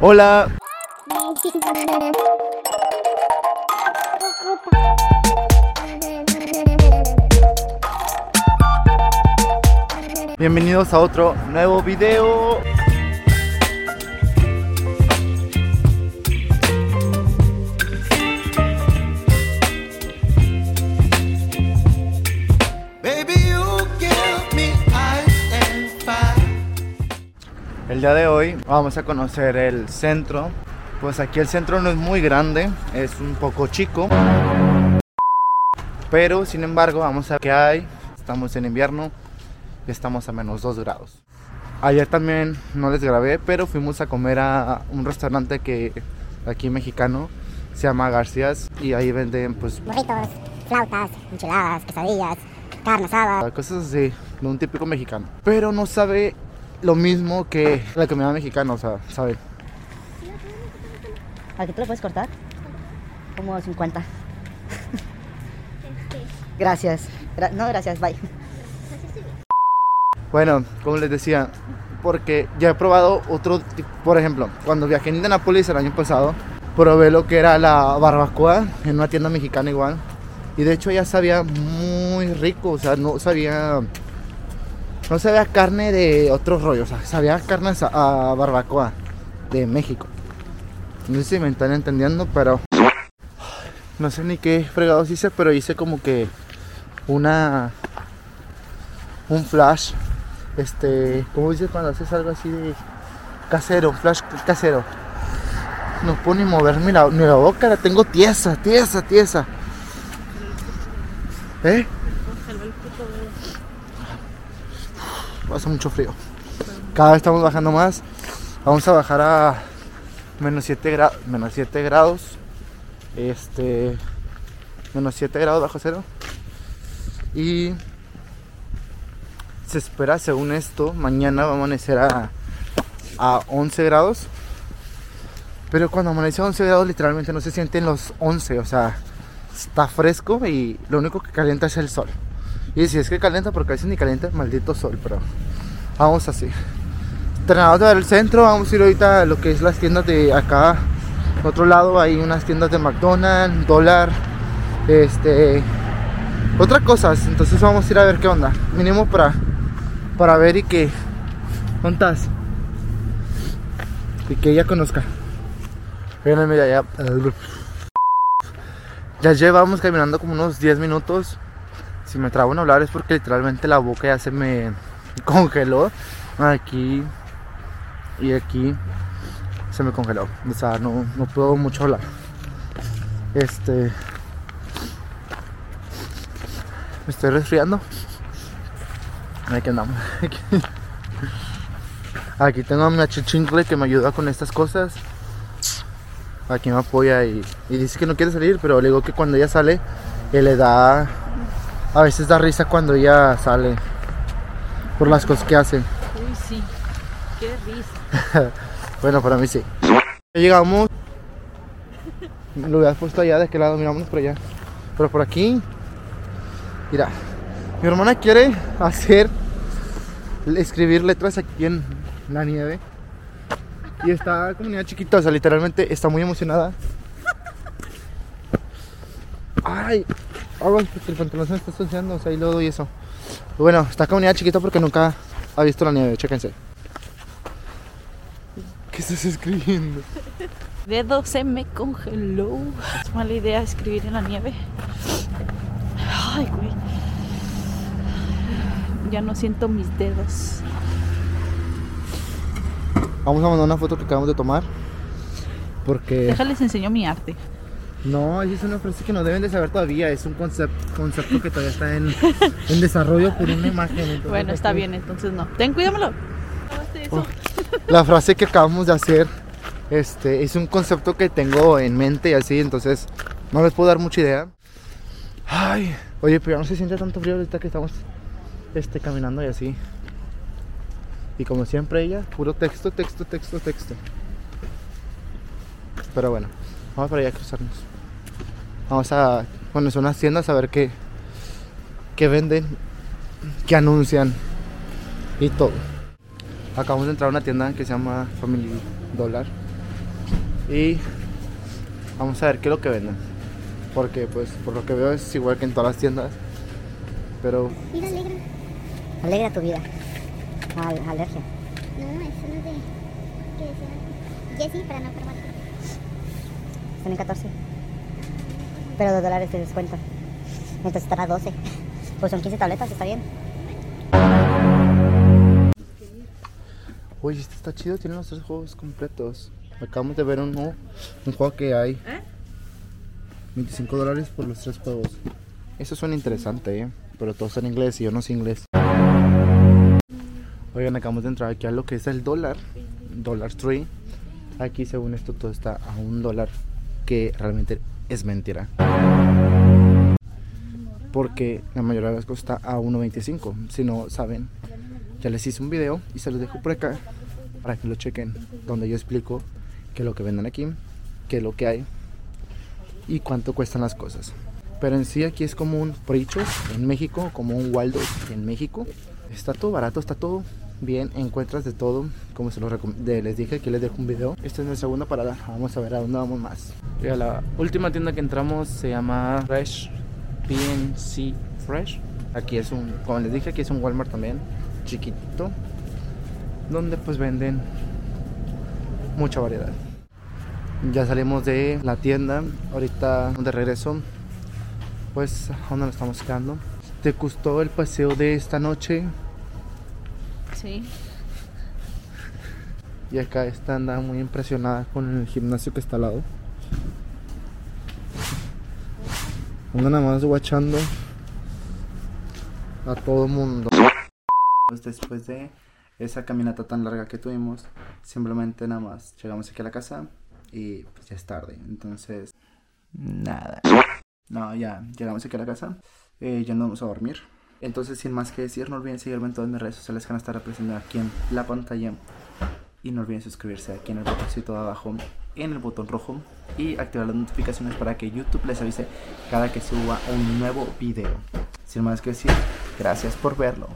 Hola. Bienvenidos a otro nuevo video. El día de hoy vamos a conocer el centro. Pues aquí el centro no es muy grande, es un poco chico. Pero sin embargo, vamos a ver qué hay. Estamos en invierno y estamos a menos 2 grados. Ayer también no les grabé, pero fuimos a comer a un restaurante que aquí mexicano se llama Garcías y ahí venden pues burritos, flautas, enchiladas, quesadillas, carne asada. cosas así, de un típico mexicano. Pero no sabe lo mismo que la comida mexicana, o sea, sabe. ¿Aquí tú lo puedes cortar? Como 50. Gracias. Gra- no, gracias, bye. Bueno, como les decía, porque ya he probado otro, ti- por ejemplo, cuando viajé a Indianapolis el año pasado, probé lo que era la barbacoa en una tienda mexicana igual. Y de hecho ya sabía muy rico, o sea, no sabía, no sabía carne de otros rollos, o sea, sabía carne a, barbacoa de México. No sé si me están entendiendo, pero no sé ni qué fregados hice, pero hice como que una un flash este ¿cómo dices cuando haces algo así de casero flash casero no puedo ni mover ni la, ni la boca la tengo tiesa tiesa tiesa ¿eh? Hace mucho frío cada vez estamos bajando más vamos a bajar a menos 7 grados menos 7 grados este menos 7 grados bajo cero y se espera, según esto, mañana va a amanecer a, a 11 grados. Pero cuando amanece a 11 grados, literalmente no se sienten los 11. O sea, está fresco y lo único que calienta es el sol. Y si es que calienta, porque a veces ni calienta maldito sol. Pero vamos así. Terminamos de ver el centro. Vamos a ir ahorita a lo que es las tiendas de acá. Otro lado hay unas tiendas de McDonald's, dólar. Este otra cosas. Entonces vamos a ir a ver qué onda. Mínimo para, para ver y que. ¿Dónde estás? Y que ella conozca. Miren, mira, ya. Ya llevamos caminando como unos 10 minutos. Si me trabo en hablar es porque literalmente la boca ya se me congeló. Aquí y aquí se me congeló. O sea, no, no puedo mucho hablar. Este. Me estoy resfriando. Aquí andamos. Aquí tengo a mi achichincle que me ayuda con estas cosas. Aquí me apoya y, y dice que no quiere salir, pero le digo que cuando ella sale, él le da. A veces da risa cuando ella sale. Por las cosas que hace. Uy, sí. Qué risa. Bueno, para mí sí. Llegamos. Lo hubieras puesto allá, de qué lado, miramos por allá. Pero por aquí. Mira. Mi hermana quiere hacer. Escribir letras aquí en la nieve. Y está como niña chiquita, o sea, literalmente está muy emocionada. Ay, aguas porque el pantalón se me está ensuciando, o sea, ahí lodo y eso. Bueno, está como niña chiquita porque nunca ha visto la nieve, chéquense. ¿Qué estás escribiendo? Dedo se me congeló. Es mala idea escribir en la nieve. Ay, güey. Ya no siento mis dedos. Vamos a mandar una foto que acabamos de tomar. Porque. Déjales enseño mi arte. No, esa es una frase que no deben de saber todavía. Es un concepto, concepto que todavía está en, en desarrollo por una imagen. entonces Bueno, está bien, entonces no. Ten, cuídamelo. Oh, La frase que acabamos de hacer este, es un concepto que tengo en mente y así, entonces no les puedo dar mucha idea. Ay, oye, pero ya no se siente tanto frío ahorita que estamos este, caminando y así. Y como siempre ella, puro texto, texto, texto, texto. Pero bueno, vamos para allá a cruzarnos. Vamos a, bueno, son unas tiendas a ver qué, qué venden, qué anuncian y todo. Acabamos de entrar a una tienda que se llama Family Dollar. Y vamos a ver qué es lo que venden. Porque pues por lo que veo es igual que en todas las tiendas. Pero Mira, alegra. Alegra tu vida. Al- alergia. No, eso no es de. ¿Qué decía? Jessie para no probar. Están en 14. Pero 2 dólares de descuento. Entonces están a 12. Pues son 15 tabletas, está bien. Oye, este está chido, tiene los tres juegos completos. Acabamos de ver un, nuevo- un juego que hay. 25 dólares por los tres juegos. Eso suena interesante, ¿eh? Pero todo está en inglés y yo no sé inglés. Oigan, acabamos de entrar aquí a lo que es el dólar. Dollar Tree. Aquí, según esto, todo está a un dólar. Que realmente es mentira. Porque la mayoría de las cosas está a 1.25. Si no saben, ya les hice un video y se los dejo por acá para que lo chequen, donde yo explico qué es lo que venden aquí, qué es lo que hay y cuánto cuestan las cosas. Pero en sí aquí es como un Prichos en México, como un Waldo en México. Está todo barato, está todo bien, encuentras de todo, como se los de- les dije que les dejo un video. Esta es nuestra segunda parada, vamos a ver a dónde vamos más. Y a la última tienda que entramos se llama Fresh PNC Fresh. Aquí es un, como les dije, aquí es un Walmart también, chiquitito, donde pues venden mucha variedad. Ya salimos de la tienda, ahorita de regreso, pues a dónde nos estamos quedando. ¿Te gustó el paseo de esta noche? Sí. Y acá está anda muy impresionada con el gimnasio que está al lado. Anda nada más guachando a todo mundo. Pues después de esa caminata tan larga que tuvimos, simplemente nada más llegamos aquí a la casa y pues ya es tarde. Entonces, nada. No, ya llegamos aquí a la casa. eh, ya nos vamos a dormir. Entonces, sin más que decir, no olviden seguirme en todas mis redes sociales que van a estar representadas aquí en la pantalla. Y no olviden suscribirse aquí en el botoncito de abajo, en el botón rojo. Y activar las notificaciones para que YouTube les avise cada que suba un nuevo video. Sin más que decir, gracias por verlo.